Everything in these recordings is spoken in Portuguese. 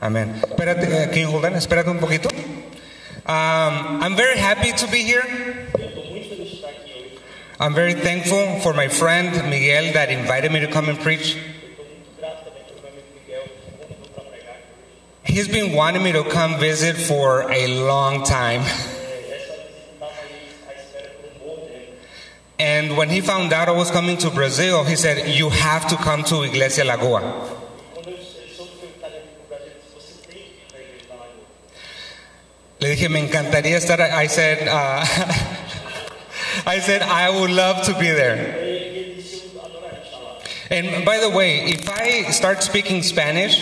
Amén. Espérate, eh, can you hold on? Espérate un poquito. Um, I'm very happy to be here. I'm very thankful for my friend Miguel that invited me to come and preach. He's been wanting me to come visit for a long time. And when he found out I was coming to Brazil, he said, You have to come to Iglesia Lagoa. Le dije, me encantaría estar. I said, uh, I said, I would love to be there. And by the way, if I start speaking Spanish,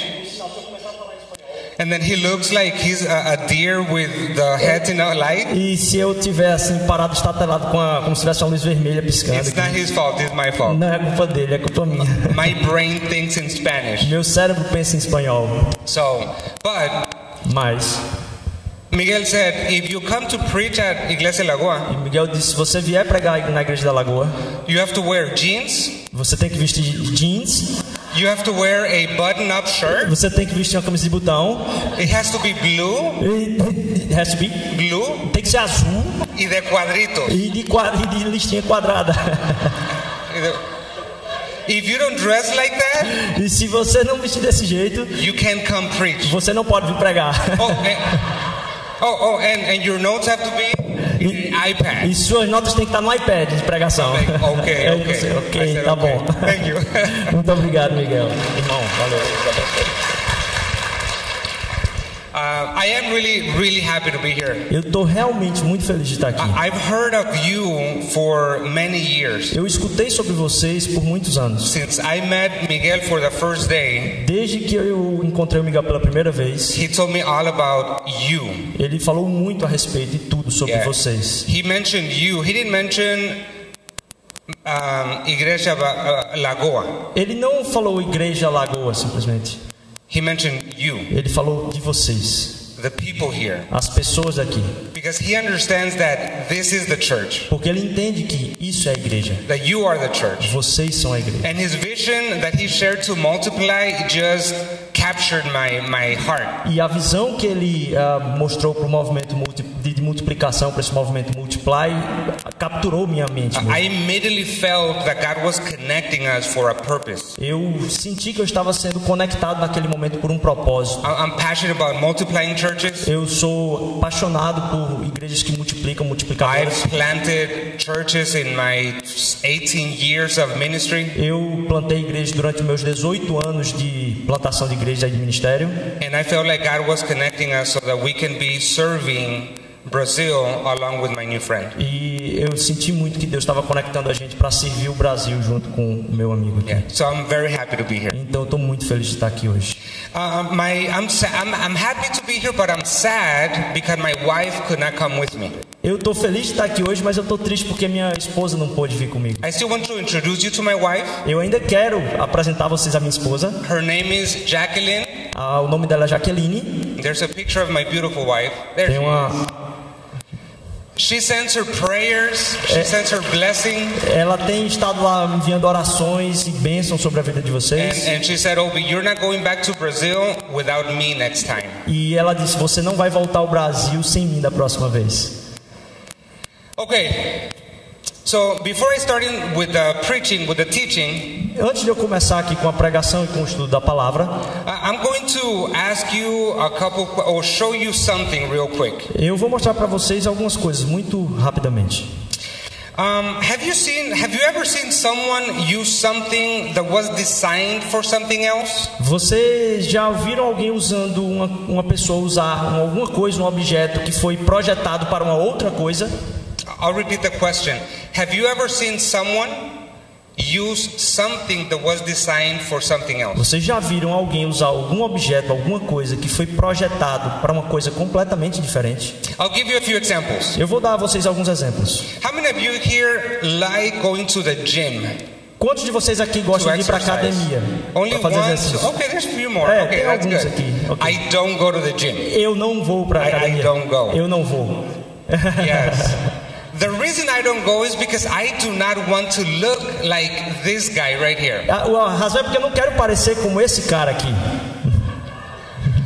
and then he looks like he's a, a deer with the head in a light, E se eu tiver assim parado estatelado com a, como se tivesse uma luz vermelha piscando, it's not his fault, it's my fault. não é culpa dele, é culpa minha. My brain thinks in Spanish. Meu cérebro pensa em espanhol, So, but mas Miguel said, if you come to preach at Iglesia Lagoa, e Miguel disse: se você vier pregar na igreja da Lagoa, you have to wear jeans, você tem que vestir jeans, you have to wear a button-up shirt, você tem que vestir uma camisa de botão, it has to be blue, e, has to be, blue, tem que ser azul y de cuadritos. e de, quadra, e de listinha quadrada. If you don't dress like that, E se você não vestir desse jeito, you can't come preach. você não pode vir pregar. Oh, and, oh, oh, and, and your notes have to be in iPad. E suas notas têm que estar no iPad de pregação. Like, okay, É okay. isso, I ok, said, tá okay. bom. Thank you. Muito obrigado, Miguel. Irmão, valeu. I am really, really happy to be here. Eu estou realmente muito feliz de estar aqui. I've heard of you for many years. Eu escutei sobre vocês por muitos anos. Since I met Miguel for the first day, Desde que eu encontrei o Miguel pela primeira vez, he told me all about you. ele falou muito a respeito de tudo sobre Yeah. vocês. He mentioned you. He didn't mention um, Igreja uh, Lagoa. Ele não falou Igreja Lagoa simplesmente. He mentioned you, Ele falou de vocês, the people here, as pessoas aqui. because he understands that this is the church, Porque ele entende que isso é a igreja. that you are the church. Vocês são a igreja. And his vision that he shared to multiply just captured my, my heart. E a visão que ele ah, mostrou para o movimento multi, de, de multiplicação, para esse movimento Multiply, capturou minha mente. mesmo. I immediately felt that God was connecting us for a purpose. Eu senti que eu estava sendo conectado naquele momento por um propósito. I'm passionate about multiplying churches. Eu sou apaixonado por igrejas que multiplicam, multiplicadoras. I've planted churches in my 18 years of ministry, Eu plantei igreja durante meus 18 anos de plantação de igreja e de ministério. and I felt like God was connecting us so that we can be serving Brazil along with my new friend. E eu senti muito que Deus estava conectando a gente para servir o Brasil junto com o meu amigo aqui. Yeah, so I'm very happy to be here. Então estou muito feliz de estar aqui hoje. Uh, my, I'm, I'm, I'm happy to be here, but I'm sad because my wife could not come with me. Eu estou feliz de estar aqui hoje, mas eu estou triste porque minha esposa não pôde vir comigo. I still want to introduce you to my wife. Eu ainda quero apresentar vocês a minha esposa. Her name is Jacqueline. Ah, o nome dela é Jaqueline. There's a picture of my beautiful wife. There Tem uma. She sends her prayers. She sends her blessing. ela tem estado lá enviando orações e bênçãos sobre a vida de And, vocês. and she said, oh, Obi, you're not going back to Brazil without me next time. E ela disse: Você não vai voltar ao Brasil sem mim da próxima vez. Okay. So before I start in with the preaching, with the teaching, Antes de eu começar aqui com a pregação e com o estudo da palavra, I'm going to ask you a couple or show you something real quick. eu vou mostrar para vocês algumas coisas muito rapidamente. Um, have you seen? Have you ever seen someone use something that was designed for something else? Vocês já viram alguém usando uma, uma pessoa usar um- alguma coisa, um objeto que foi projetado para uma outra coisa? I'll repeat the question. Have you ever seen someone use something that was designed for something else? Vocês já viram alguém usar algum objeto, alguma coisa que foi projetado para uma coisa completamente diferente? I'll give you a few examples. Eu vou dar a vocês alguns exemplos. How many of you here like going to the gym? Quantos de vocês aqui gostam de ir para academia? Only fazer one. exercício? Okay, there's a few more. É, okay, tem that's alguns good. aqui, ok. I don't go to the gym. Eu não vou para I- I academia. don't go. Eu não vou. Yes. The reason I don't go is because I do not want to look like this guy right here. A a razão é porque eu não quero parecer como esse cara aqui.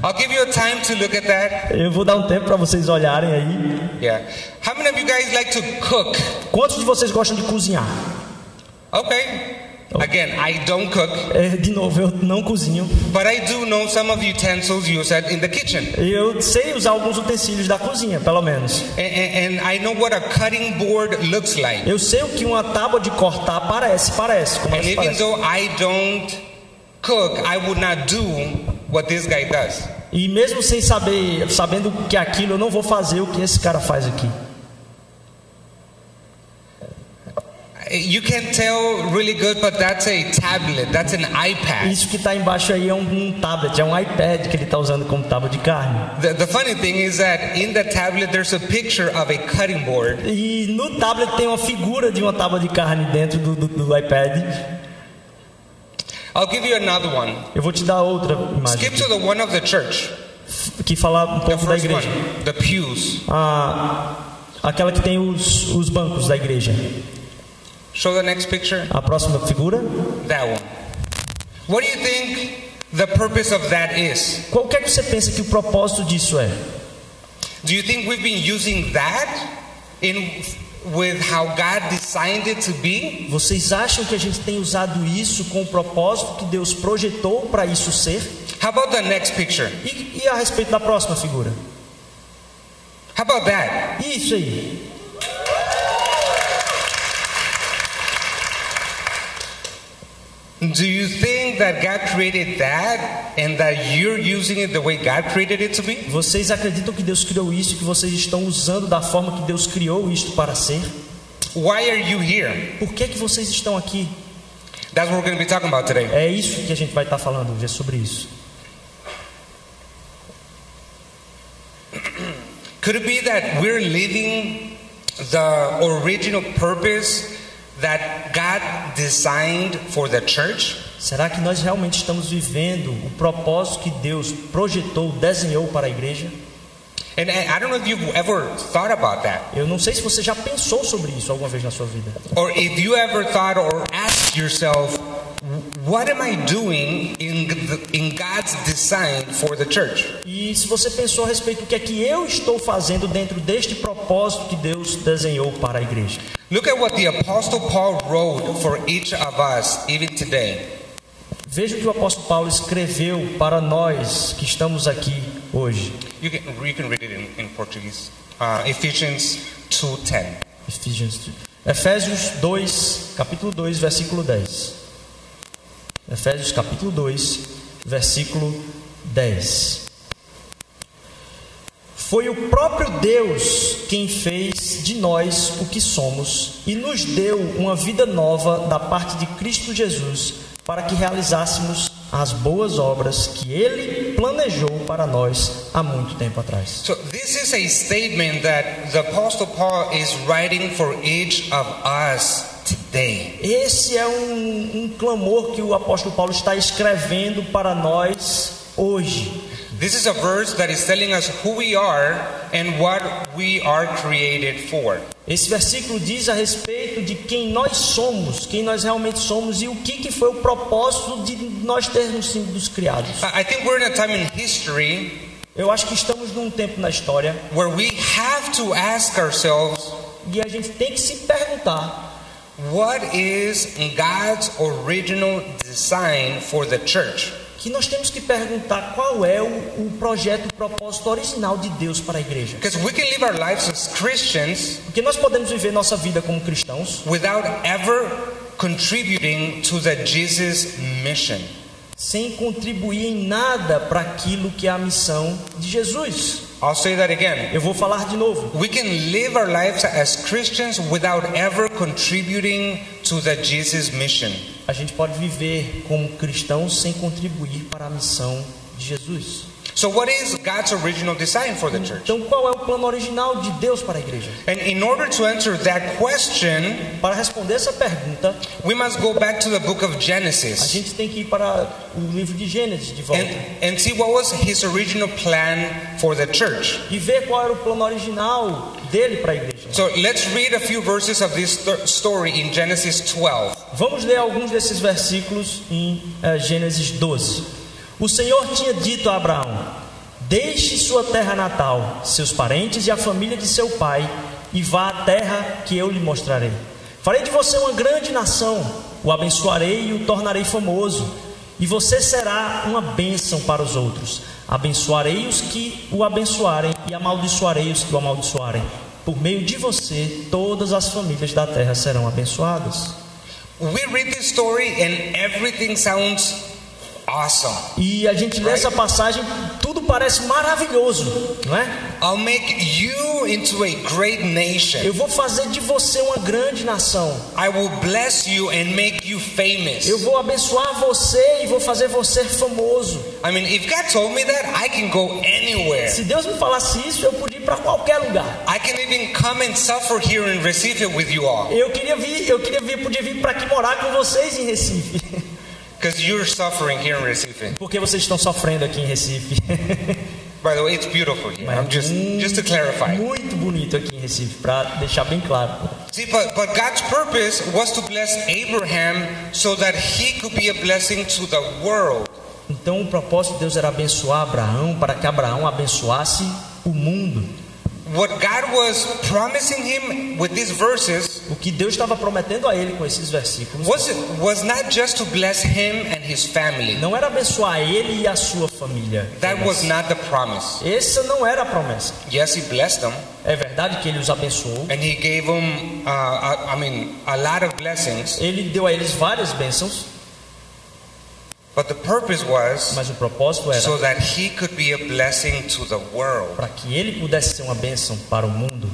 I'll give you a time to look at that. Eu vou dar um tempo para vocês olharem aí. Yeah. How many of you guys like to cook? Quantos de vocês gostam de cozinhar? Okay. Again, I don't cook, É, de novo, eu não cozinho. but I do know some of the utensils used in the kitchen. Eu sei usar alguns utensílios da cozinha, pelo menos. And, and, I know what a cutting board looks like. Eu sei o que uma tábua de cortar parece, parece, como And even parece. though I don't cook, I would not do what this guy does. E mesmo sem saber, sabendo que aquilo, eu não vou fazer o que esse cara faz aqui. You can tell really good, but that's a tablet, that's an iPad. Isso que está embaixo aí é um, um tablet, é um iPad que ele está usando como tábua de carne. The, the funny thing is that in the tablet there's a picture of a cutting board, E no tablet tem uma figura de uma tábua de carne dentro do, do, do iPad. I'll give you another one. Eu vou te dar outra imagem Skip to the one of the church, que fala um the pouco da first one, igreja. the pews. Ah, aquela que tem os, os bancos da igreja. Show the next picture. A próxima figura. That one. What do you think the purpose of that is? Qual que é que você pensa que o propósito disso é? Do you think we've been using that in with how God designed it to be? Vocês acham que a gente tem usado isso com o propósito que Deus projetou para isso ser? How about the next picture? E, e a respeito da próxima figura? How about that? Isso aí. Do you think that God created that and that you're using it the way God created it to be? Vocês acreditam que Deus criou isso e que vocês estão usando da forma que Deus criou isto para ser? Why are you here? Por que que vocês estão aqui? That's what we're going to be talking about today. É isso que a gente vai estar falando hoje, é sobre isso. Could it be that we're living the original purpose that God designed for the church? Será que nós realmente estamos vivendo o propósito que Deus projetou, desenhou para a igreja? And I don't know if you've ever thought about that. Eu não sei se você já pensou sobre isso alguma vez na sua vida. Or if you ever thought or asked yourself, what am I doing in, the, in God's design for the church? E se você pensou a respeito do que é que eu estou fazendo dentro deste propósito que Deus desenhou para a igreja. Look at what the Apostle Paul wrote for each of us, even today. Veja o que o apóstolo Paulo escreveu para nós que estamos aqui hoje. You can, you can read it in, in Portuguese. Uh, Ephesians 2.10. Ephesians- Efésios 2, capítulo 2, versículo 10. Efésios capítulo 2, versículo 10. Foi o próprio Deus quem fez de nós o que somos e nos deu uma vida nova da parte de Cristo Jesus para que realizássemos as boas obras que ele planejou para nós há muito tempo atrás. So this is a statement that the Apostle Paul is writing for each of us today. Esse é um, um clamor que o apóstolo Paulo está escrevendo para nós hoje. This is a verse that is telling us who we are and what we are created for. Esse versículo diz a respeito de quem nós somos, quem nós realmente somos e o que, que foi o propósito de nós termos sido criados. I think we're in a time in history Eu acho que estamos num tempo na história where we have to ask ourselves e a gente tem que se perguntar what is God's original design for the church? que nós temos que perguntar qual é o, o projeto, o propósito original de Deus para a igreja. Because we can live our lives as Christians Porque nós podemos viver nossa vida como cristãos without ever contributing to the Jesus mission. sem contribuir em nada para aquilo que é a missão de Jesus. I'll say that again. Eu vou falar de novo. We can live our lives as Christians without ever contributing to the Jesus mission. A gente pode viver como cristãos sem contribuir para a missão de Jesus. So, what is God's original design for the church? Então, qual é o plano original de Deus para a igreja? And in order to answer that question, Para responder essa pergunta, we must go back to the book of a Genesis gente tem que ir para o livro de Gênesis de volta and, and see what was his original plan for the church. e ver qual era o plano original dele para a igreja. So, let's read a few verses of this story in Genesis 12. Vamos ler alguns desses versículos em eh, Gênesis 12. O Senhor tinha dito a Abraão: Deixe sua terra natal, seus parentes e a família de seu pai, e vá à terra que eu lhe mostrarei. Farei de você uma grande nação, o abençoarei e o tornarei famoso, e você será uma bênção para os outros. Abençoarei os que o abençoarem e amaldiçoarei os que o amaldiçoarem. Por meio de você, todas as famílias da terra serão abençoadas. We read this story and everything sounds awesome. E a gente lê essa passagem, tudo parece maravilhoso, não é? I'll make you into a great nation. Eu vou fazer de você uma grande nação. I will bless you and make you famous. Eu vou abençoar você e vou fazer você famoso. I mean, if God told me that, I can go anywhere. Se Deus me falasse isso, eu podia ir para qualquer lugar. I can even come and suffer here in Recife with you all. Eu queria vir, eu queria vir, podia vir para aqui morar com vocês em Recife. Because you're suffering here in Recife. Porque vocês estão sofrendo aqui em Recife. By the way, it's beautiful here. I'm just just to clarify. Muito bonito aqui em Recife, para deixar bem claro. See, but, but God's purpose was to bless Abraham so that he could be a blessing to the world. Então o propósito de Deus era abençoar Abraão para que Abraão abençoasse o mundo. What God was promising him with these verses O que Deus estava prometendo a ele com esses versículos was was not just to bless him and his family. não era abençoar ele e a sua família. That was not the promise. Essa não era a promessa. Yes, he blessed them É verdade que ele os abençoou. and he gave them uh, I, I mean a lot of blessings, Ele deu a eles várias bênçãos, but the purpose was mas o propósito era so that he could be a blessing to the world. para que ele pudesse ser uma bênção para o mundo.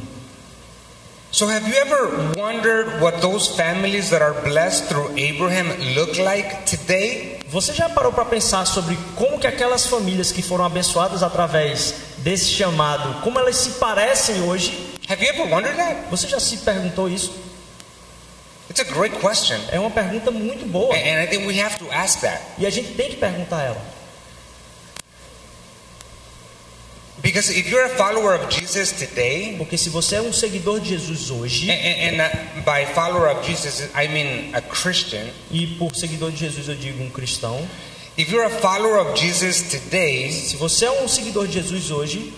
So have you ever wondered what those families that are blessed through Abraham look like today? Você já parou para pensar sobre como que aquelas famílias que foram abençoadas através desse chamado, como elas se parecem hoje? Have you ever wondered that? Você já se perguntou isso? It's a great question. É uma pergunta muito boa And and I think we have to ask that. e a gente tem que perguntar ela. Because if you're a follower of Jesus today, Porque se você é um seguidor de Jesus hoje, and, and, and by follower of Jesus, I mean a Christian, e por seguidor de Jesus eu digo um cristão, if you're a follower of Jesus today, se você é um seguidor de Jesus hoje,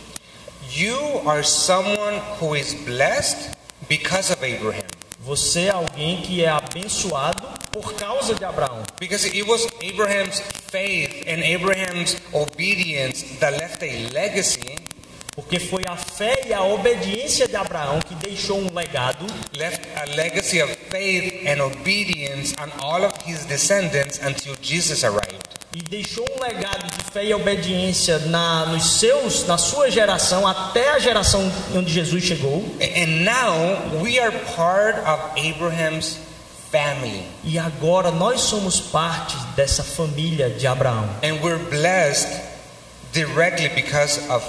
you are someone who is blessed because of Abraham. Você é alguém que é abençoado por causa de Abraão. Because it was Abraham's faith and Abraham's obedience that left a legacy, Porque foi a fé e a obediência de Abraão que deixou um legado left a legacy of faith and obedience on all of his descendants until Jesus arrived. E deixou um legado de fé e obediência na, nos seus, na sua geração até a geração onde Jesus chegou. And now we are part of Abraham's family. E agora nós somos parte dessa família de Abraão. And we're blessed directly because of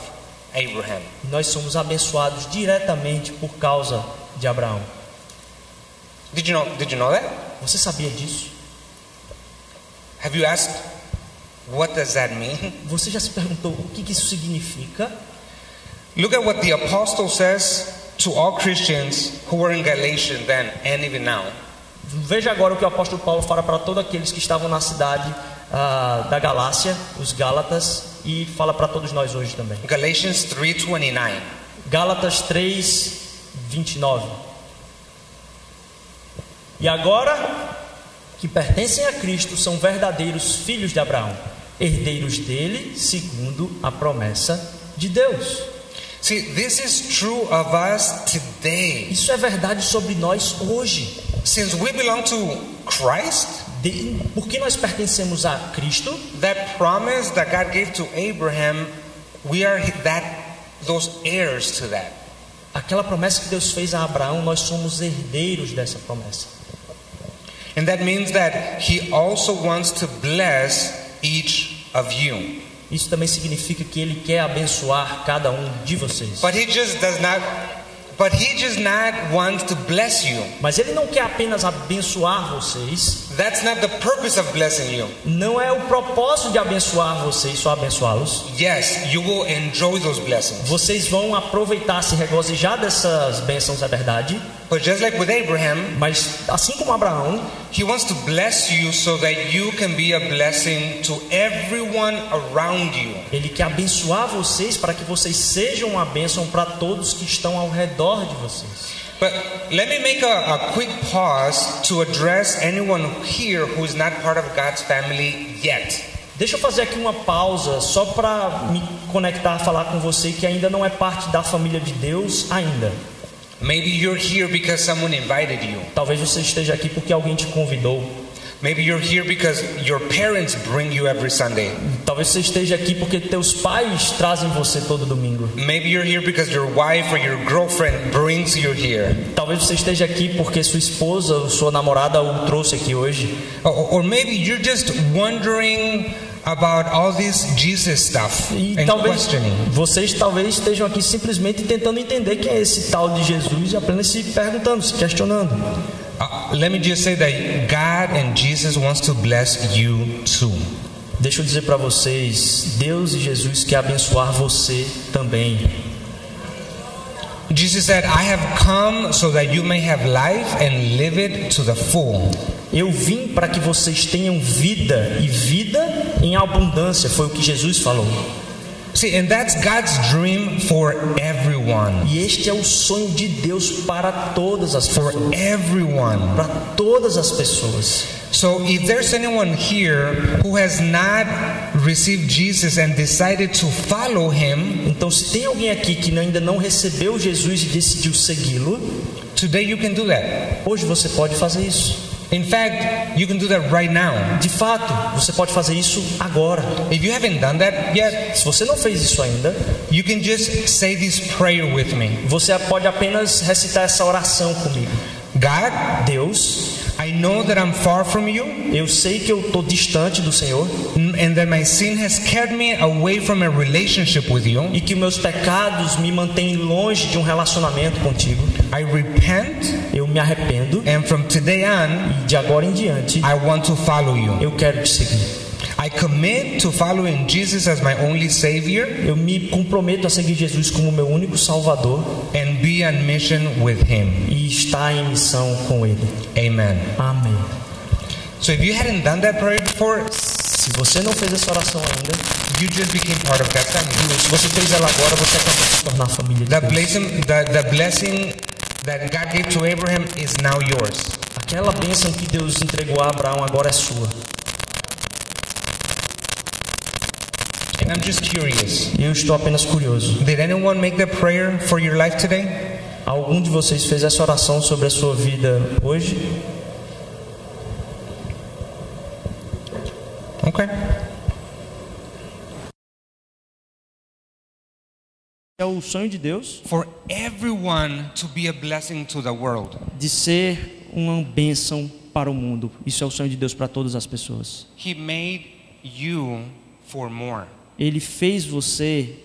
Abraham. Nós somos abençoados diretamente por causa de Abraão. Did you know did you know that? Você sabia disso? Have you asked what does that mean? Você já se perguntou o que isso significa? Look at what the apostle says to all Christians who were in Galatia then and even now. Veja agora o que o apóstolo Paulo fala para todos aqueles que estavam na cidade ah, da Galácia, os Gálatas, e fala para todos nós hoje também. Galatians 3:29. Gálatas 3, 29. E agora que pertencem a Cristo são verdadeiros filhos de Abraão, herdeiros dele segundo a promessa de Deus. See, this is true of us today. Isso é verdade sobre nós hoje. Since we belong to Christ, De, porque nós pertencemos a Cristo, that promise that God gave to Abraham, we are that those heirs to that. aquela promessa que Deus fez a Abraão, nós somos herdeiros dessa promessa. And that means that he also wants to bless each of you. Isso também significa que Ele quer abençoar cada um de vocês. But he just does not but he just not wants to bless you. Mas Ele não quer apenas abençoar vocês, That's not the purpose of blessing you. Não é o propósito de abençoar vocês, só abençoá-los. Yes, you will enjoy those blessings. Vocês vão aproveitar, se regozijar dessas bênçãos, é verdade. But just like with Abraham, Mas assim como Abraão, he wants to bless you so that you can be a blessing to everyone around you. ele quer abençoar vocês para que vocês sejam uma bênção para todos que estão ao redor de vocês. But let me make a, a quick pause to address anyone here who is not part of God's family yet. Deixa eu fazer aqui uma pausa só para me conectar, falar com você que ainda não é parte da família de Deus ainda. Maybe you're here because someone invited you. Talvez você esteja aqui porque alguém te convidou. Maybe you're here because your parents bring you every Sunday. Talvez você esteja aqui porque teus pais trazem você todo domingo. Maybe you're here because your wife or your girlfriend brings you here. Talvez você esteja aqui porque sua esposa ou sua namorada o trouxe aqui hoje. Or, or maybe you're just wondering about all this Jesus stuff E and talvez questioning. vocês talvez estejam aqui simplesmente tentando entender quem é esse tal de Jesus e apenas se perguntando, se questionando. Uh, let me just say that God and Jesus wants to bless you too. Deixa eu dizer para vocês, Deus e Jesus quer abençoar você também. Jesus said, I have come so that you may have life and live it to the full. Eu vim para que vocês tenham vida e vida em abundância, foi o que Jesus falou. See, and that's God's dream for everyone. E este é o sonho de Deus para todas as For pessoas, everyone. para todas as pessoas. So if there's anyone here who has not received Jesus and decided to follow him, Então, se tem alguém aqui que ainda não recebeu Jesus e decidiu segui-lo, today you can do that. hoje você pode fazer isso. In fact, you can do that right now. De fato, você pode fazer isso agora. If you haven't done that yet, Se você não fez isso ainda, you can just say this prayer with me. você pode apenas recitar essa oração comigo. God, Deus, I know that I'm far from you eu sei que eu estou distante do Senhor and that my sin has kept me away from a relationship with you. e que meus pecados me mantêm longe de um relacionamento contigo. I repent Eu me arrependo and from today on, e de agora em diante I want to follow you. eu quero te seguir. I commit to following Jesus as my only Savior Eu me comprometo a seguir Jesus como meu único Salvador and be on mission with Him. e estar em missão com Ele. Amen. Amém. So if you hadn't done that prayer before, Se você não fez essa oração ainda, you just became part of God's family. se você fez ela agora, você acabou de se tornar família de The blessing, the, the blessing that God gave to Abraham is now yours. Aquela bênção que Deus entregou a Abraão agora é sua. And I'm just curious. Eu estou apenas curioso. Did anyone make that prayer for your life today? Algum de vocês fez essa oração sobre a sua vida hoje? Okay. É o sonho de Deus For everyone to be a blessing to the world. de ser uma bênção para o mundo. Isso é o sonho de Deus para todas as pessoas. He made you for more. Ele fez você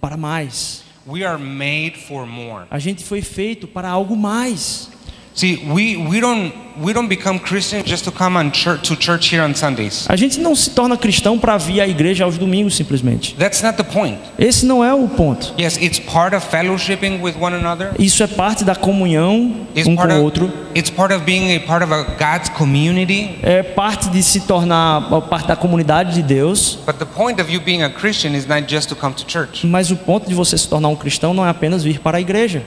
para mais. We are made for more. A gente foi feito para algo mais. See, we, we don't we don't become Christians just to come on church to church here on Sundays. A gente não se torna cristão para vir à igreja aos domingos simplesmente. That's not the point. Esse não é o ponto. Yes, it's part of fellowshipping with one another. Isso é parte da comunhão It's um part com o outro. it's part of being a part of a God's community. É parte de se tornar parte da comunidade de Deus. But the point of you being a Christian is not just to come to church. Mas o ponto de você se tornar um cristão não é apenas vir para a igreja.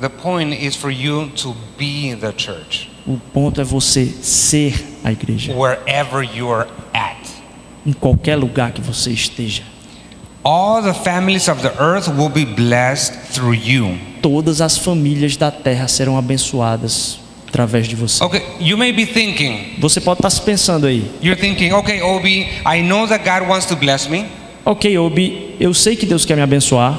The point is for you to be the church O ponto é você ser a igreja. wherever you're at. Em qualquer lugar que você esteja. All the families of the earth will be blessed through you. Todas as famílias da terra serão abençoadas através de você. Okay, you may be thinking, Você pode estar se pensando aí. you're thinking, okay, Obi, I know that God wants to bless me, Ok, Obi, eu sei que Deus quer me abençoar,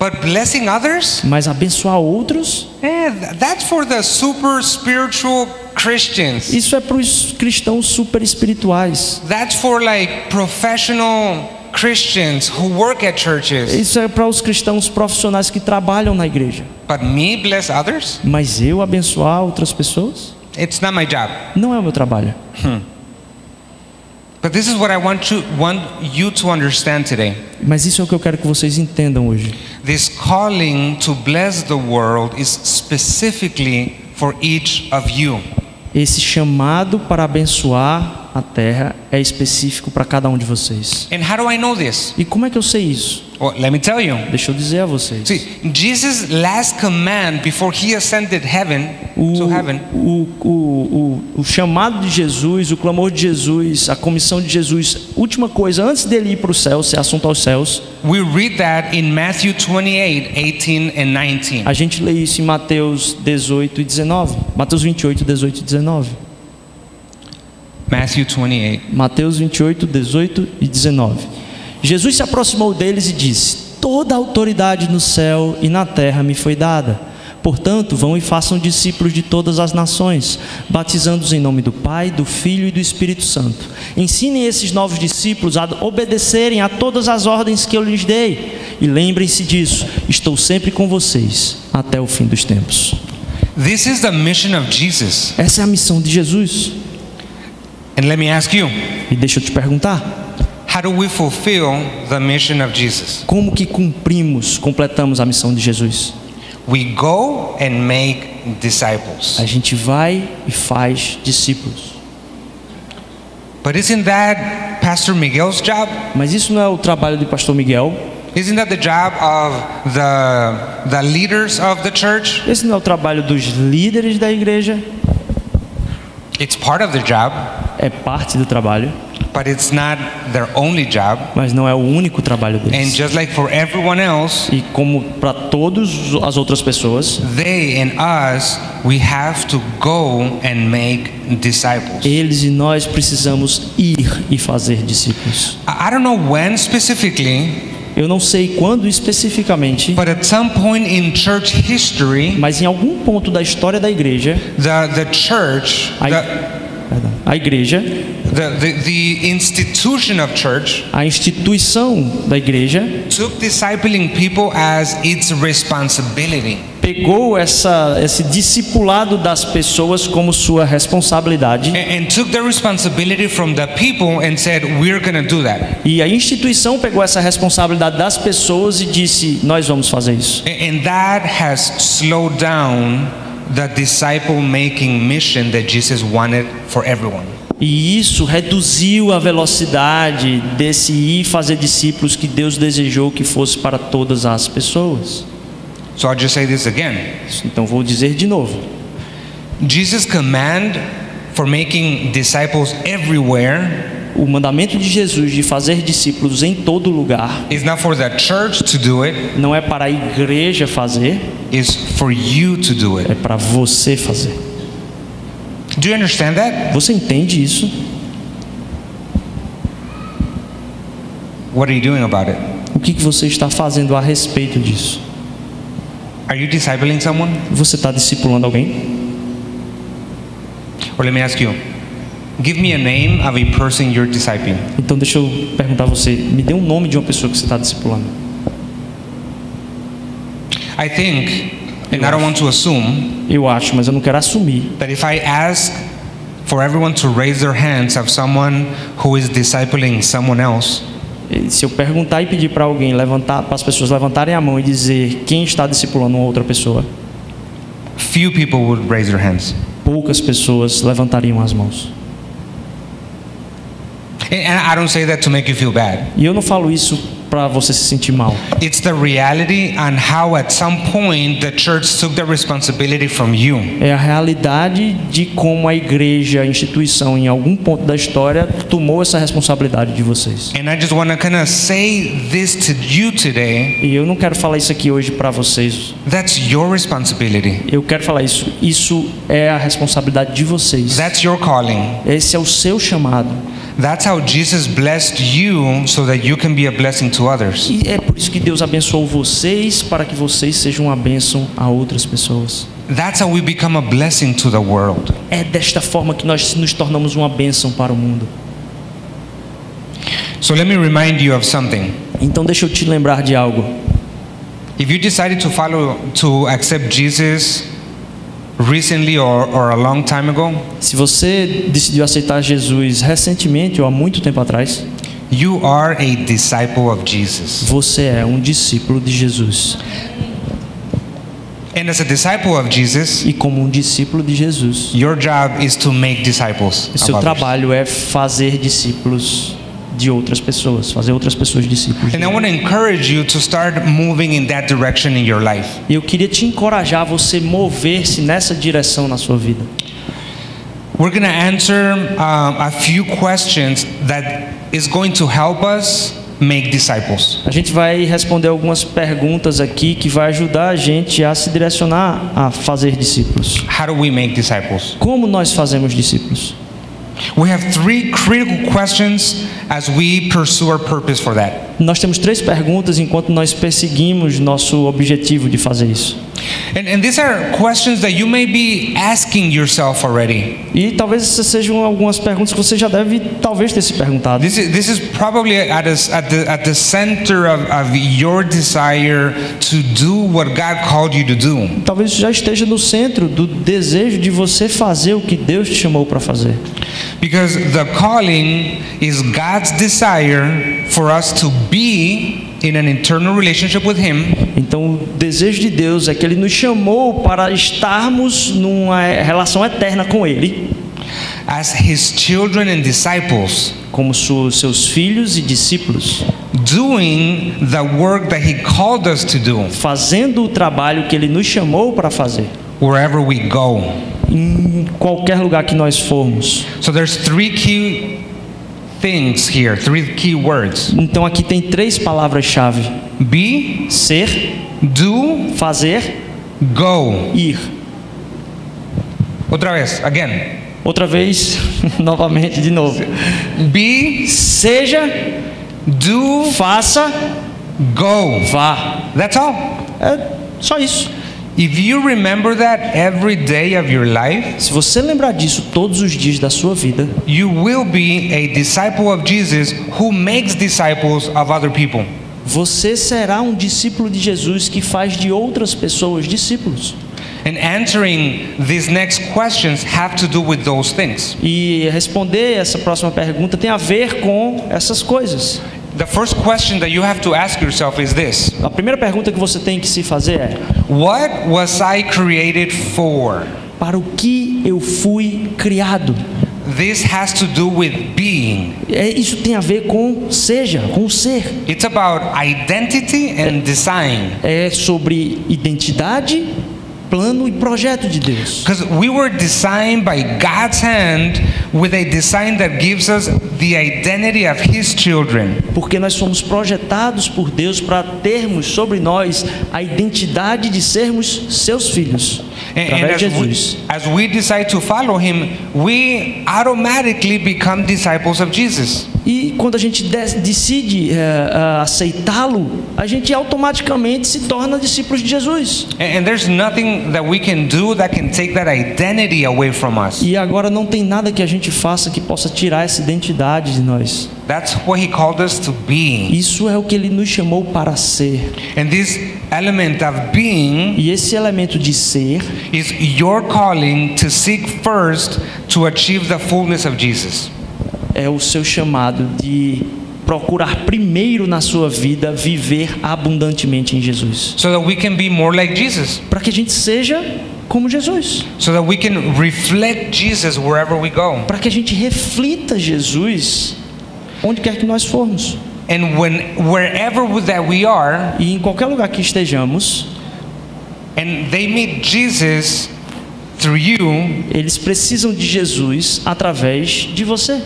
but blessing others? mas abençoar outros, th- that's for the super spiritual Christians. isso é para os cristãos super espirituais. That's for like professional Christians who work at churches. Isso é para os cristãos profissionais que trabalham na igreja. But me bless others? Mas eu abençoar outras pessoas? It's not my job. Não é o meu trabalho. But Mas isso é o que eu quero que vocês entendam hoje. This calling to bless the world is specifically for each of you. Esse chamado para abençoar a terra é específico para cada um de vocês. And how do I know this? E como é que eu sei isso? Well, let me tell you. Deixa eu dizer a vocês. See, Jesus' last command before he ascended heaven O, to heaven o, o, o, o chamado de Jesus, o clamor de Jesus, a comissão de Jesus, última coisa, antes dele ir para o céu, ser assunto aos céus, We read that in Matthew 28, 18 and 19. a gente lê isso em Mateus 18 e 19. Mateus 28, 18 e 19. Matthew 28. Mateus 28, 18 e 19. Jesus se aproximou deles e disse: Toda a autoridade no céu e na terra me foi dada. Portanto, vão e façam discípulos de todas as nações, batizando-os em nome do Pai, do Filho e do Espírito Santo. Ensinem esses novos discípulos a obedecerem a todas as ordens que eu lhes dei. E lembrem-se disso: estou sempre com vocês até o fim dos tempos. This is the mission of Jesus. Essa é a missão de Jesus. And let me ask you, E deixa eu te perguntar: how do we fulfill the mission of Jesus? como que cumprimos, completamos a missão de Jesus? We go and make disciples. A gente vai e faz discípulos. But isn't that Pastor Miguel's job? Mas isso não é o trabalho do pastor Miguel. Isn't that the job of the the leaders of the church? Esse não é o trabalho dos líderes da igreja. It's part of the job, É parte do trabalho, but it's not their only job. mas não é o único trabalho And deles. just like for everyone else, E como para todas as outras pessoas, they and us, we have to go and make disciples. eles e nós precisamos ir e fazer discípulos. I don't know when specifically, Eu não sei quando especificamente, but at some point in church history, mas em algum ponto da história da igreja, the, the church, a, the, a igreja, the, the, the institution of church, a instituição da igreja took discipling people as its responsibility. pegou essa, esse discipulado das pessoas como sua responsabilidade And, and took the responsibility from the people and said, We're going to do that. e a instituição pegou essa responsabilidade das pessoas e disse: Nós vamos fazer isso. And that has slowed down the disciple making mission that Jesus wanted for everyone. E isso reduziu a velocidade desse ir fazer discípulos que Deus desejou que fosse para todas as pessoas. So I'll just say this again. Então vou dizer de novo. Jesus' command for making disciples everywhere O mandamento de Jesus de fazer discípulos em todo lugar não é para a igreja fazer, é para você fazer. Do you understand that? Você entende isso? What are you doing about it? O que que você está fazendo a respeito disso? Are you discipling someone? Você está discipulando alguém? Or let me ask you give me a name of a person you're discipling. Então deixa eu perguntar a você, me dê um nome de uma pessoa que você está discipulando. I think, and I don't want to assume, Eu acho, mas eu não quero assumir. that if I ask for everyone to raise their hands of someone who is discipling someone else, Se eu perguntar e pedir para alguém levantar, para as pessoas levantarem a mão e dizer quem está discipulando uma outra pessoa, few people would raise their hands. poucas pessoas levantariam as mãos. And I don't say that to make you feel bad. E eu não falo isso para você se sentir mal. It's the reality on how at some point the church took the responsibility from you. É a realidade de como a igreja, a instituição, em algum ponto da história, tomou essa responsabilidade de vocês. And I just want to kind of say this to you today. E eu não quero falar isso aqui hoje para vocês. That's your responsibility. Eu quero falar isso. Isso é a responsabilidade de vocês. That's your calling. Esse é o seu chamado. That's how Jesus blessed you so that you can be a blessing to others. E é por isso que Deus abençoou vocês para que vocês sejam uma bênção a outras pessoas. That's how we become a blessing to the world. É desta forma que nós nos tornamos uma bênção para o mundo. So let me remind you of something. Então deixa eu te lembrar de algo. If you decided to follow to accept Jesus recently or, or a long time ago, Se você decidiu aceitar Jesus recentemente ou há muito tempo atrás, you are a disciple of Jesus. você é um discípulo de Jesus. And as a disciple of Jesus, E como um discípulo de Jesus, your job is to make disciples. seu others. trabalho é fazer discípulos de outras pessoas, fazer outras pessoas discípulos. And I want to encourage you to start moving in that direction in your life. E eu queria te encorajar a você mover-se nessa direção na sua vida. We're going to answer um, a few questions that is going to help us make disciples. A gente vai responder algumas perguntas aqui que vai ajudar a gente a se direcionar a fazer discípulos. How do we make disciples? Como nós fazemos discípulos? Nós temos três perguntas enquanto nós perseguimos nosso objetivo de fazer isso. And, and these are questions that you may be asking yourself already. E talvez essas sejam algumas perguntas que você já deve talvez ter se perguntado. This is, this is probably at, a, at, the, at the center of, of your desire to do what God called you to do. Talvez isso já esteja no centro do desejo de você fazer o que Deus te chamou para fazer. Because the calling is God's desire for us to be in an internal relationship with Him. Então, o desejo de Deus é que Ele nos chamou para estarmos numa relação eterna com Ele, as His children and disciples, como seus filhos e discípulos, doing the work that He called us to do. Fazendo o trabalho que Ele nos chamou para fazer, wherever we go. Em qualquer lugar que nós formos. So there's three key things here, three key words Então, aqui tem três palavras-chave: be, ser, do, fazer, go. ir. Otra vez, again. Outra vez, novamente, de novo. Be, Seja, do, faça, go. vá. That's all. É só isso. If you remember that every day of your life, Se você lembrar disso todos os dias da sua vida, you will be a disciple of Jesus who makes disciples of other people. você será um discípulo de Jesus que faz de outras pessoas discípulos. And answering these next questions have to do with those things. E responder essa próxima pergunta tem a ver com essas coisas. The first question that you have to ask yourself is this A primeira pergunta que você tem que se fazer é: What was I created for? para o que eu fui criado? This has to do with being. É, isso tem a ver com seja, com ser. It's about identity and design. É sobre identidade, plano e projeto de Deus. Because we were designed by God's hand with a design that gives us the identity of His children. Porque nós somos projetados por Deus para termos sobre nós a identidade de sermos seus filhos, através de as, we, Jesus. as we decide to follow Him, we automatically become disciples of Jesus. E quando a gente de- decide eh, ah, aceitá-lo, a gente automaticamente se torna discípulos de Jesus. And, and there's nothing that we can do that can take that identity away from us. E agora não tem nada que a gente faça que possa tirar essa identidade de nós. That's what He called us to be. Isso é o que ele nos chamou para ser. And this element of being E esse elemento de ser is your calling to seek first to achieve the fullness of Jesus. é o seu chamado de procurar primeiro na sua vida viver abundantemente em Jesus. so that we can be more like Jesus, Para que a gente seja como Jesus. so that we can reflect Jesus wherever we go. Para que a gente reflita Jesus onde quer que nós formos. And when wherever that we are, E em qualquer lugar que estejamos, and they meet Jesus through you, eles precisam de Jesus através de você.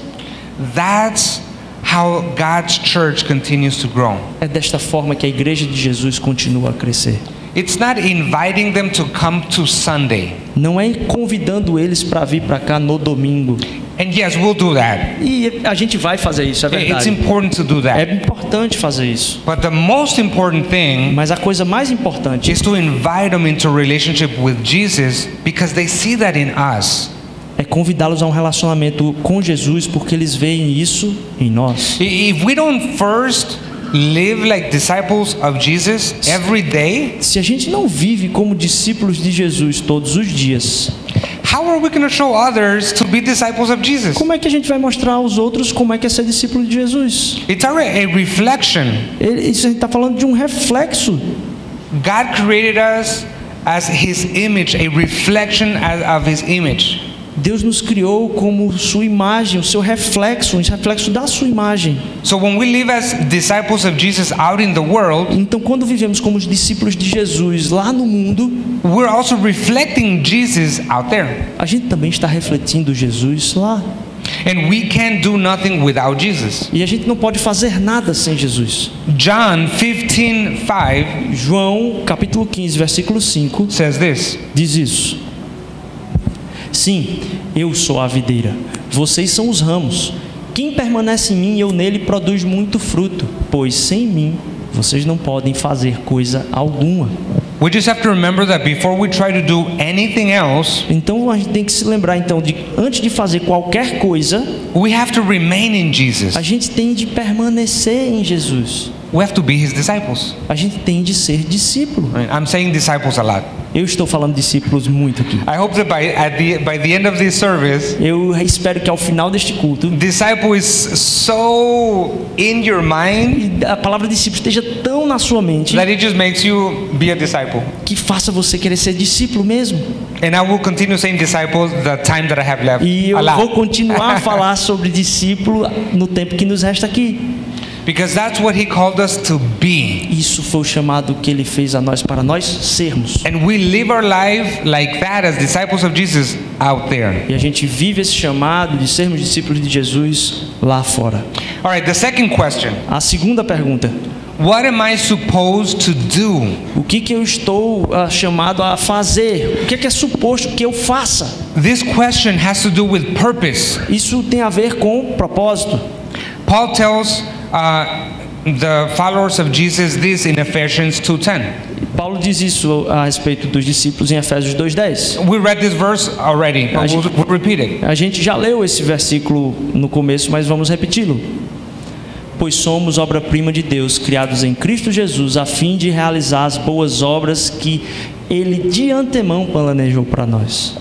that's how God's church continues to grow. É desta forma que a igreja de Jesus continua a crescer. It's not inviting them to come to Sunday. Não é convidando eles para vir para cá no domingo. And yes, we'll do that. E a gente vai fazer isso, é It's verdade. important to do É that. importante fazer isso. But the most important thing Mas a coisa mais importante is to invite them into relationship with Jesus because they see that in us. é convidá-los a um relacionamento com Jesus, porque eles veem isso em nós. If we don't first live like disciples of Jesus every day, Se a gente não vive como discípulos de Jesus todos os dias, how are we going to show others to be disciples of Jesus? como é que a gente vai mostrar aos outros como é que é ser discípulo de Jesus? It's already a reflection. Ele- Isso a gente está falando de um reflexo. God created us as His image, a reflection as- of His image. Deus nos criou como sua imagem, o seu reflexo, um reflexo da sua imagem. So when we live as disciples of Jesus out in the world, Então, quando vivemos como os discípulos de Jesus lá no mundo, we're also reflecting Jesus out there. a gente também está refletindo Jesus lá. And we can't do nothing without Jesus. E a gente não pode fazer nada sem Jesus. John 15 5 João, capítulo 15, versículo 5, says this diz isso. Sim, eu sou a videira, vocês são os ramos. Quem permanece em mim e eu nele produz muito fruto, pois sem mim vocês não podem fazer coisa alguma. We just have to remember that before we try to do anything else, Então a gente tem que se lembrar então de antes de fazer qualquer coisa, we have to remain in Jesus. a gente tem de permanecer em Jesus. We have to be his disciples. A gente tem de ser discípulo. I'm saying disciples a lot. Eu estou falando discípulos muito aqui. I hope that by at the by the end of this service, Eu espero que ao final deste culto disciple is so in your mind a palavra discípulo esteja tão na sua mente that it just makes you be a disciple. que faça você querer ser discípulo mesmo. And I will continue saying disciples the time that I have left. E eu vou continuar a falar sobre discípulo no tempo que nos resta aqui. Because that's what he called us to be. Isso foi o chamado que ele fez a nós para nós sermos. And we live our life like that as disciples of Jesus out there. E a gente vive esse chamado de sermos discípulos de Jesus lá fora. All right, the second question. A segunda pergunta: What am I supposed to do? o que que eu estou ah, chamado a fazer? O que que é suposto que eu faça? This question has to do with purpose. Isso tem a ver com propósito. Paul tells uh, the followers of Jesus this in Ephesians 2:10. Paulo diz isso a respeito dos discípulos em Efésios 2:10. We read this verse already, but we'll, we'll repeat it. A gente já leu esse versículo no começo, mas vamos repeti-lo. Pois somos obra-prima de Deus, criados em Cristo Jesus, a fim de realizar as boas obras que Ele de antemão planejou para nós.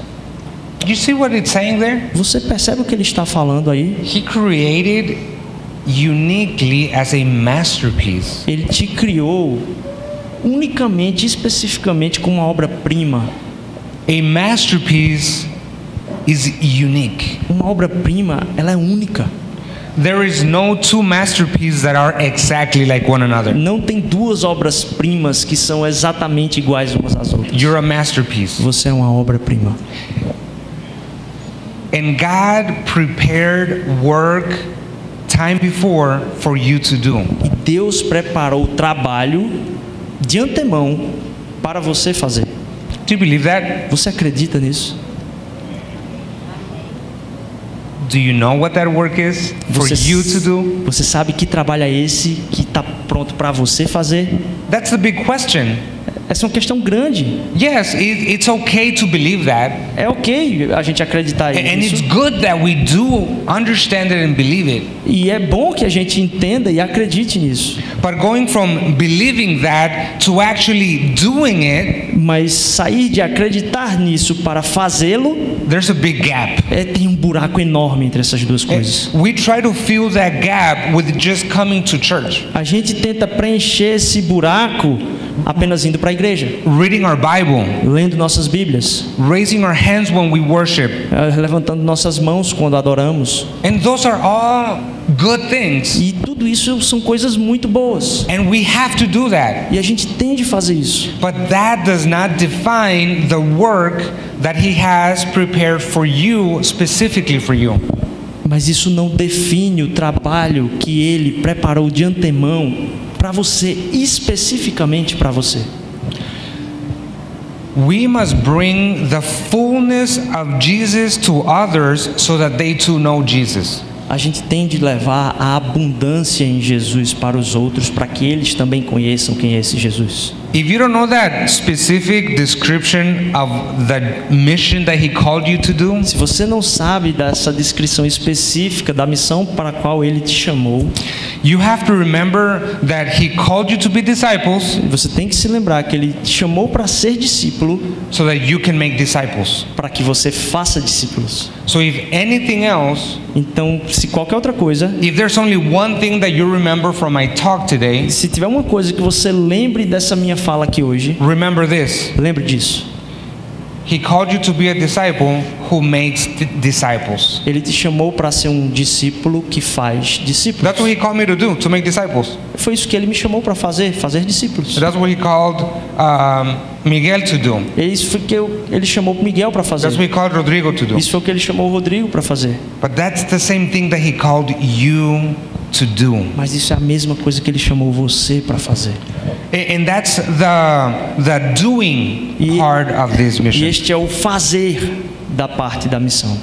You see what it's saying there? Você percebe o que ele está falando aí? He created uniquely as a masterpiece. Ele te criou unicamente, especificamente, como uma obra-prima. A masterpiece is unique. Uma obra-prima, ela é única. There is no two masterpieces that are exactly like one another. Não tem duas obras-primas que são exatamente iguais umas às outras. You're a masterpiece. Você é uma obra-prima. And God prepared work time before for you to do. E Deus preparou o trabalho de antemão para você fazer. Do you believe that? Você acredita nisso? Do you know what that work is for Você, you to do? você sabe que trabalho é esse que está pronto para você fazer? That's the big question. Essa é uma questão grande. Yes, it, it's okay to believe that. É ok a gente acreditar And it's nisso. good that we do understand it and believe it. E é bom que a gente entenda e acredite nisso. But going from believing that to actually doing it, Mas sair de acreditar nisso para fazê-lo, there's a big gap. é, tem um buraco enorme entre essas duas coisas. We try to fill that gap with just coming to church, A gente tenta preencher esse buraco apenas indo para a igreja, reading our Bible, lendo nossas Bíblias, raising our hands when we worship. eh, levantando nossas mãos quando adoramos. And those are all good things. E tudo isso são coisas muito boas. And we have to do that. E a gente tem de fazer isso. But that does not define the work that He has prepared for you, specifically for you. Mas isso não define o trabalho que ele preparou de antemão para você, especificamente para você. We must bring the fullness of Jesus to others so that they too know Jesus. A gente tem de levar a abundância em Jesus para os outros, para que eles também conheçam quem é esse Jesus. If you don't know that specific description of the mission that he called you to do, Se você não sabe dessa descrição específica da missão para a qual ele te chamou, you have to remember that he called you to be disciples você tem que se lembrar que ele te chamou para ser discípulo, so that you can make disciples. para que você faça discípulos. So if anything else, Então, se qualquer outra coisa, if there's only one thing that you remember from my talk today, se tiver uma coisa que você lembre dessa minha fala aqui hoje, remember this. lembre disso. He called you to be a disciple who makes di- disciples. Ele te chamou para ser um discípulo que faz discípulos. That's what he called me to do, to make disciples. Foi isso que ele me chamou para fazer, fazer discípulos. That's what he called um, Miguel to do. É isso foi que eu, ele chamou Miguel para fazer. That's what he called Rodrigo to do. Isso foi o que ele chamou o Rodrigo para fazer. But that's the same thing that he called you to do. Mas isso é a mesma coisa que ele chamou você para fazer. And that's the, the doing E- part of this E mission. este é o fazer da parte da missão.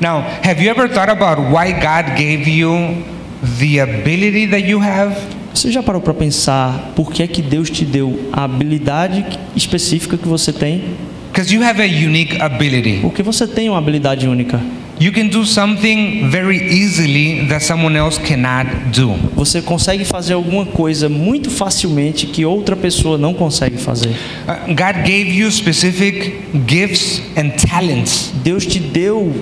Now, have you ever thought about why God gave you the ability that you have? Você já parou para pensar por que é que Deus te deu a habilidade específica que você tem? Because you have a unique ability. Porque você tem uma habilidade única. You can do something very easily that someone else cannot do. Você consegue fazer alguma coisa muito facilmente que outra pessoa não consegue fazer. Uh, God gave you specific gifts and talents. Deus te deu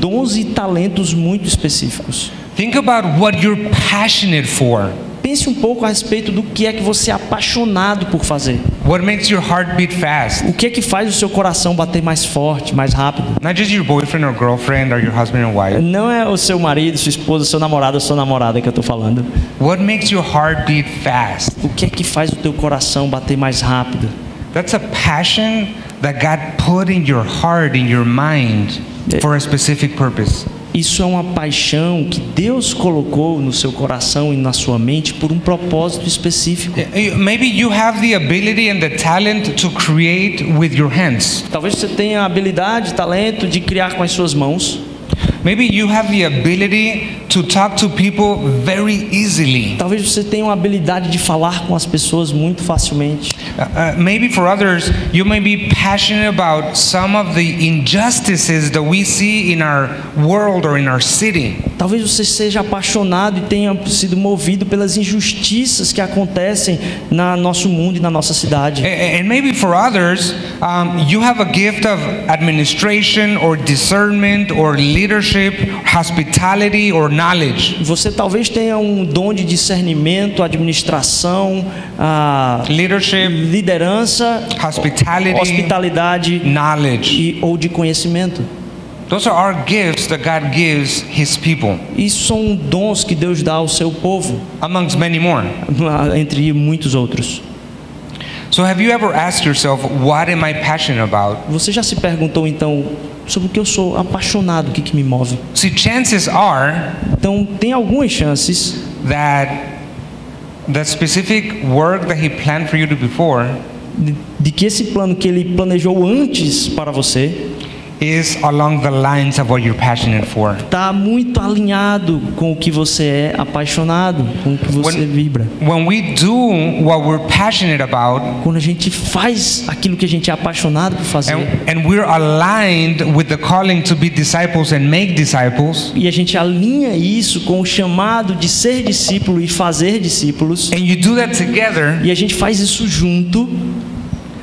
dons e talentos muito específicos. Think about what you're passionate for. Pense um pouco a respeito do que é que você é apaixonado por fazer. What makes your heart beat fast? O que é que faz o seu coração bater mais forte, mais rápido? Not just your boyfriend or girlfriend or your husband wife. Não é o seu marido, sua esposa, seu namorado ou sua namorada que eu estou falando. What makes your heart beat fast? O que é que faz o teu coração bater mais rápido? That's a passion that God put in your heart, in your mind, for a specific purpose. Isso é uma paixão que Deus colocou no seu coração e na sua mente por um propósito específico. Maybe you have the ability and the talent to create with your hands. Talvez você tenha a habilidade, talento de criar com as suas mãos. Maybe you have the ability to talk to people very easily. Talvez você tenha uma habilidade de falar com as pessoas muito facilmente. Uh, uh, maybe for others, you may be passionate about some of the injustices that we see in our world or in our city. Talvez você seja apaixonado e tenha sido movido pelas injustiças que acontecem no nosso mundo e na nossa cidade. A- And maybe for others, um, you have a gift of administration or discernment or leadership, hospitality or knowledge. Você talvez tenha um dom de discernimento, administração, ah, Leadership, liderança, hospitality, hospitalidade knowledge. e, ou de conhecimento. Those are our gifts that God gives His people, Isso são dons que Deus dá ao seu povo, amongst many more. entre muitos outros. So, have you ever asked yourself, what am I passionate about? Você já se perguntou então sobre o que eu sou apaixonado, o que, que me move? See, chances are Então, tem algumas chances that specific work that He planned for you to before de, de que esse plano que ele planejou antes para você is along the lines of what you're passionate for. está muito alinhado com o que você é apaixonado, com o que você When- vibra. When we do what we're passionate about, Quando a gente faz aquilo que a gente é apaixonado por fazer and, and we're aligned with the calling to be disciples and make disciples, e a gente alinha isso com o chamado de ser discípulo e fazer discípulos and you do that together, e a gente faz isso junto,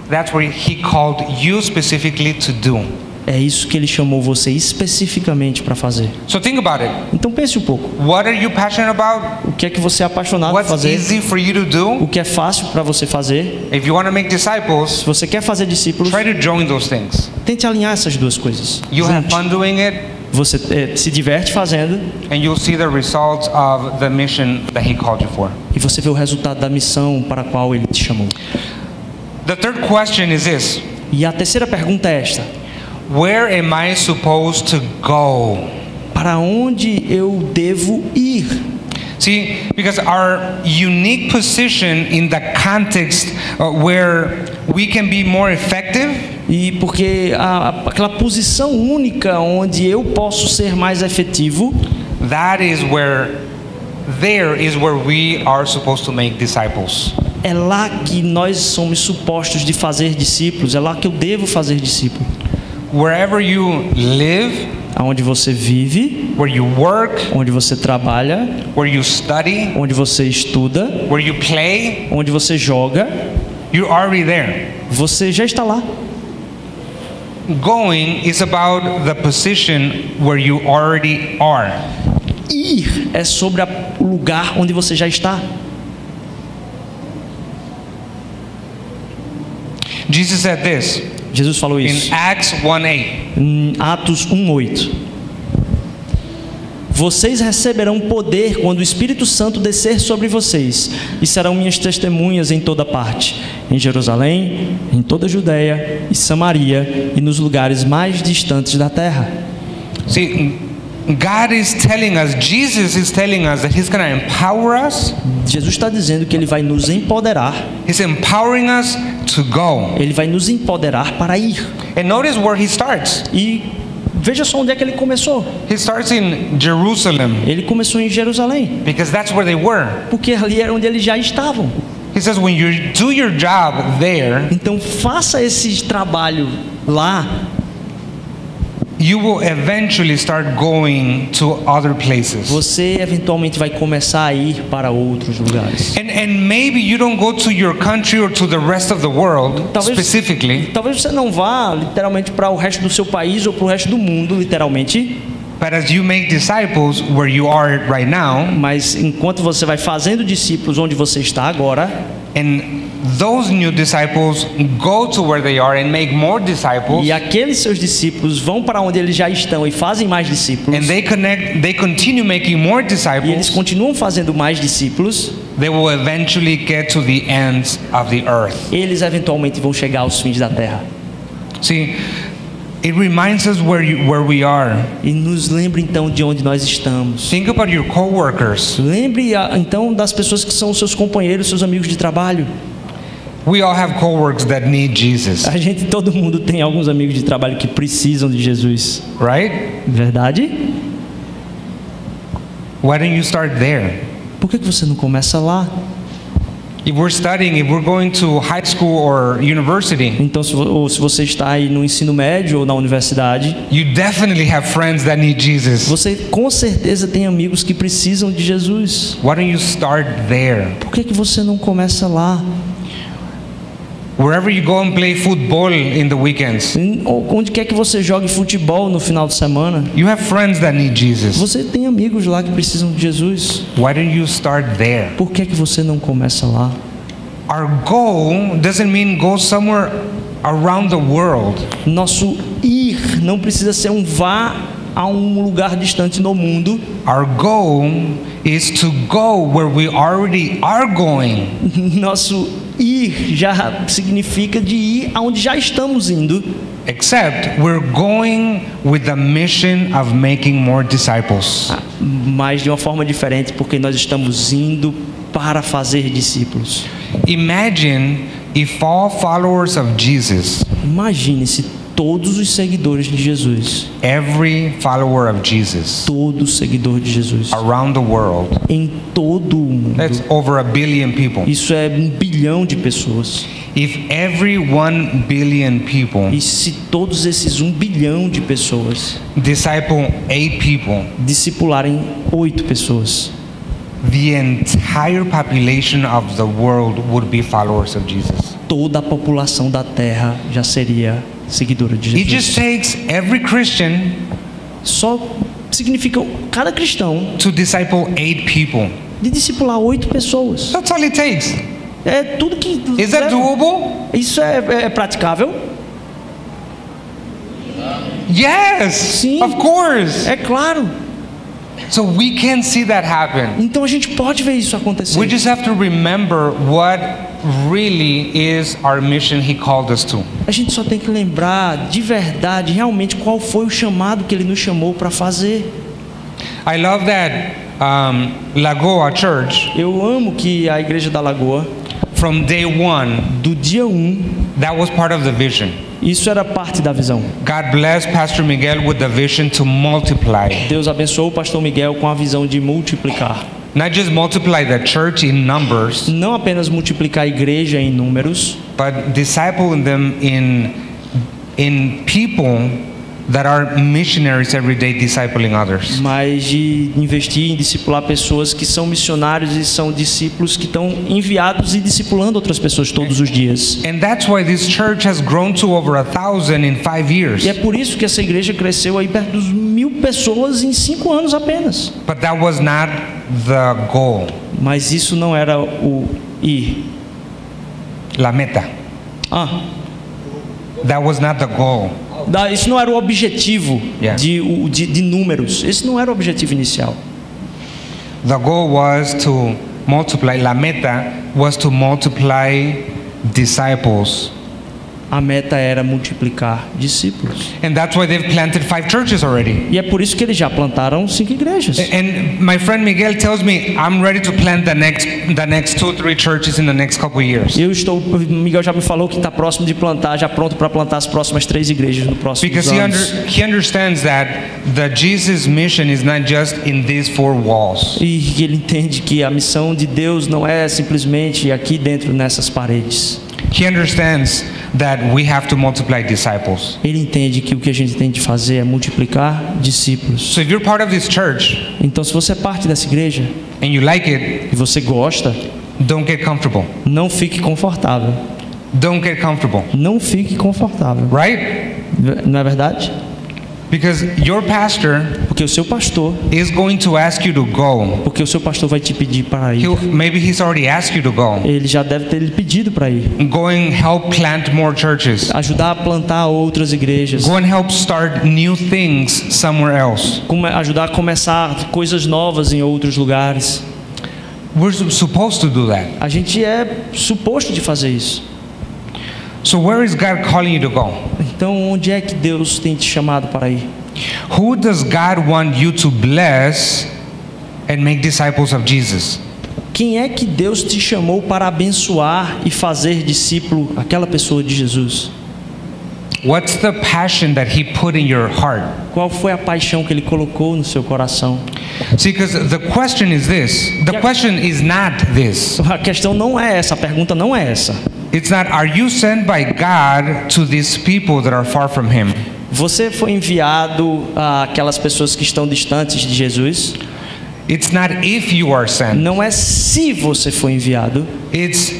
that's where He called you specifically to do. É isso que ele chamou você especificamente para fazer. So think about it. Então pense um pouco, What are you passionate about? o que é que você é apaixonado por fazer? easy for you to do? O que é fácil para você fazer? If you want to make disciples, Se você quer fazer discípulos, try to join those things. tente alinhar essas duas coisas. You'll have fun doing it, Você eh, se diverte fazendo and you'll see the results of the mission that He called you for. e você vê o resultado da missão para a qual ele te chamou. The third question is this E a terceira pergunta é esta: Where am I supposed to go? para onde eu devo ir? See, because our unique position in the context uh, where we can be more effective E porque a, aquela posição única onde eu posso ser mais efetivo, that is where there is where we are supposed to make disciples. É lá que nós somos supostos de fazer discípulos, é lá que eu devo fazer discípulo. Wherever you live, Aonde você vive, where you work, onde você trabalha, where you study, onde você estuda, where you play, onde você joga, you're already there. você já está lá. Going is about the position where you already are. Ir é sobre o lugar onde você já está. Jesus said this Jesus falou in isso Acts 1 8. em Atos 1:8. Vocês receberão poder quando o Espírito Santo descer sobre vocês, e serão minhas testemunhas em toda parte, em Jerusalém, em toda a Judéia e Samaria e nos lugares mais distantes da terra. See, God is telling us, Jesus is telling us that He's going to empower us. Jesus está dizendo que ele vai nos empoderar, He's empowering us to go. ele vai nos empoderar para ir. And notice where He starts. E veja só onde é que ele começou. He starts in Jerusalem Ele começou em Jerusalém, because that's where they were. porque ali era onde eles já estavam. He says, when you do your job there, Então faça esse trabalho lá you will eventually start going to other places. você eventualmente vai começar a ir para outros lugares. And, and maybe you don't go to your country or to the rest of the world Talvez- specifically, Talvez você não vá literalmente para o resto do seu país ou para o resto do mundo, literalmente, but as you make disciples where you are right now, mas enquanto você vai fazendo discípulos onde você está agora, and those new disciples go to where they are and make more disciples, e aqueles seus discípulos vão para onde eles já estão e fazem mais discípulos, and they connect, they continue making more e eles disciples, continuam fazendo mais discípulos, they will eventually get to the ends of the earth. eles eventualmente vão chegar aos fins da terra. See, it reminds us where you, where we are. E nos lembre então de onde nós estamos. Think about your coworkers. Lembre ah, então das pessoas que são seus companheiros, seus amigos de trabalho. We all have coworkers that need Jesus, A gente, todo mundo tem alguns amigos de trabalho que precisam de Jesus. right? Verdade? Why don't you start there? Por que, que você não começa lá? If we're studying, if we're going to high school or university, Então, se, ou se você está aí no ensino médio ou na universidade, you definitely have friends that need Jesus. você com certeza tem amigos que precisam de Jesus. Why don't you start there? Por que, que você não começa lá? Wherever you go and play football in the weekends, Onde quer que você jogue futebol no final de semana, you have friends that need Jesus. você tem amigos lá que precisam de Jesus. Why don't you start there? Por que, que você não começa lá? Our goal doesn't mean go somewhere around the world. Nosso ir não precisa ser um vá a um lugar distante no mundo. Our goal is to go where we already are going. Nosso ir já significa de ir aonde já estamos indo, Except we're going with the mission of making more disciples. mas de uma forma diferente, porque nós estamos indo para fazer discípulos. Imagine if all followers of Jesus, Imagine se todos os seguidores de Jesus, every follower of Jesus todo seguidor de Jesus, around the world, em todo o mundo. that's over a billion people. Isso é um bilhão de pessoas. If every one billion people E se todos esses um bilhão de pessoas disciple eight people, discipularem oito pessoas, the entire population of the world would be followers of Jesus. toda a população da Terra já seria seguidora de It just Jesus. takes every Christian Só significa cada cristão to disciple eight people. de discipular oito pessoas. That's all it takes. É tudo que. Is that doable? Isso é, é- é praticável? Yes, Sim. of course. É claro. So we can see that happen. Então a gente pode ver isso acontecer. We just have to remember what really is our mission He called us to. A gente só tem que lembrar de verdade, realmente, qual foi o chamado que ele nos chamou para fazer. I love that um, Lagoa Church, Eu amo que a Igreja da Lagoa, from day one, do dia 1, um, that was part of the vision. isso era parte da visão. God bless Pastor Miguel with the vision to multiply. Deus abençoou o pastor Miguel com a visão de multiplicar. Not just multiply the church in numbers, não apenas multiplicar a igreja em números, but disciple them in in people that are missionaries every day discipling others. mas de investir em discipular pessoas que são missionários e são discípulos que estão enviados e discipulando outras pessoas todos os dias. And that's why this church has grown to over a thousand in five years. E é por isso que essa igreja cresceu aí perto dos mil pessoas em cinco anos apenas. But that was not the goal, Mas isso não era o ir. la meta. Ah, That was not the goal. da- isso não era o objetivo Yeah. de, de, de números. Esse não era o objetivo inicial. The goal was to multiply. La meta was to multiply disciples. A meta era multiplicar discípulos. And that's why they've planted five churches already. E é por isso que eles já plantaram cinco igrejas. And my friend Miguel tells me I'm ready to plant the next the next two three churches in the next couple years. Eu estou, Miguel já me falou que está próximo de plantar, já pronto para plantar as próximas três igrejas no próximo Because he, under, he understands that the Jesus mission is not just in these four walls. E ele entende que a missão de Deus não é simplesmente aqui dentro nessas paredes. He understands that we have to multiply disciples. Ele entende que o que a gente tem de fazer é multiplicar discípulos. So if you're part of this church Então, se você é parte dessa igreja and you like it, e você gosta, don't get comfortable. não fique confortável. Don't get comfortable, Não fique confortável. right? Não é verdade? Because your pastor Porque o seu pastor, is going to ask you to go. porque o seu pastor vai te pedir para ir. He'll, maybe he's already asked you to go. Ele já deve ter lhe pedido para ir. Go and help plant more churches. Ajudar a plantar outras igrejas. Go and help start new things somewhere else. Come- ajudar a começar coisas novas em outros lugares. We're su- supposed to do that. A gente é suposto de fazer isso. So where is God calling you to go? Então, onde é que Deus tem te chamado para ir? Who does God want you to bless and make disciples of Jesus? Quem é que Deus te chamou para abençoar e fazer discípulo aquela pessoa de Jesus? What's the passion that He put in your heart? Qual foi a paixão que ele colocou no seu coração? See, because the question is this. The question is not this. A questão não é essa, a pergunta não é essa. It's not, are you sent by God to these people that are far from Him? Você foi enviado àquelas pessoas que estão distantes de Jesus? It's not if you are sent. Não é se você foi enviado, It's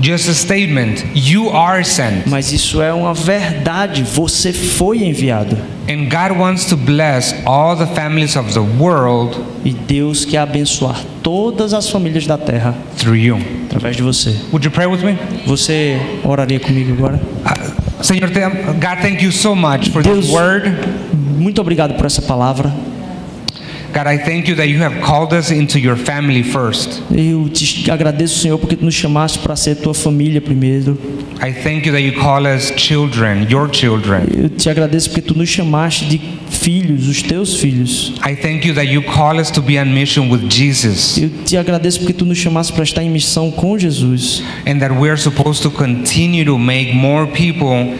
just a statement. You are sent. mas isso é uma verdade. Você foi enviado. And God wants to bless all the families of the world E Deus quer abençoar todas as famílias da terra through you. através de você. Would you pray with me? Você oraria comigo agora? Uh, Senor, th- God, thank you so much for Deus- this word. Muito obrigado por essa palavra. God, I thank you that you have called us into your family first. Eu te agradeço, Senhor, porque tu nos chamaste para ser tua família primeiro. I thank you that you call us children, your children. Eu te agradeço porque tu nos chamaste de filhos, os teus filhos. I thank you that you call us to be on mission with Jesus Eu te agradeço porque tu nos chamaste para estar em missão com Jesus. and that we're supposed to continue to make more people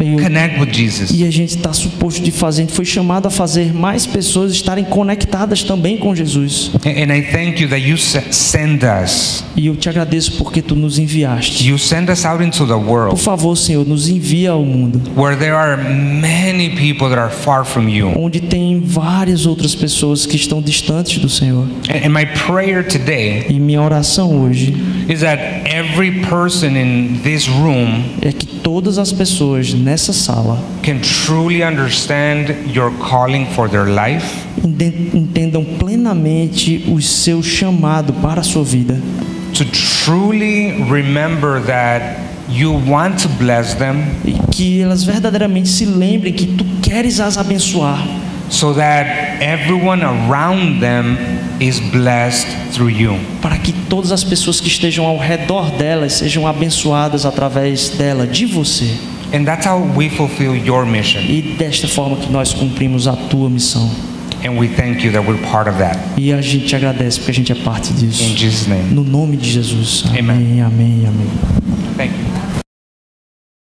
Eu- connect with Jesus. E a gente está suposto de fazer, a gente foi chamado a fazer mais pessoas estarem conectadas também com Jesus. And I thank you that you se- send us. E eu te agradeço porque tu nos enviaste. You send us out into the Por world favor, Senhor, nos envia ao mundo, where there are many people that are far from you. onde tem várias outras pessoas que estão distantes do Senhor. And and my prayer today E minha oração hoje is that every person in this room é que todas as pessoas nessa sala can truly understand your calling for their life enten- entendam plenamente o seu chamado para a sua vida. to truly remember that you want to bless them E que elas verdadeiramente se lembrem que tu queres as abençoar. so that everyone around them is blessed through you. Para que todas as pessoas que estejam ao redor delas sejam abençoadas através dela, de você. And that's how we fulfill your mission. E desta forma que nós cumprimos a tua missão. And we thank you that we're part of that. E a gente te agradece porque a gente é parte In disso. Jesus' name. No nome de Jesus. Amém, amém, amém. You.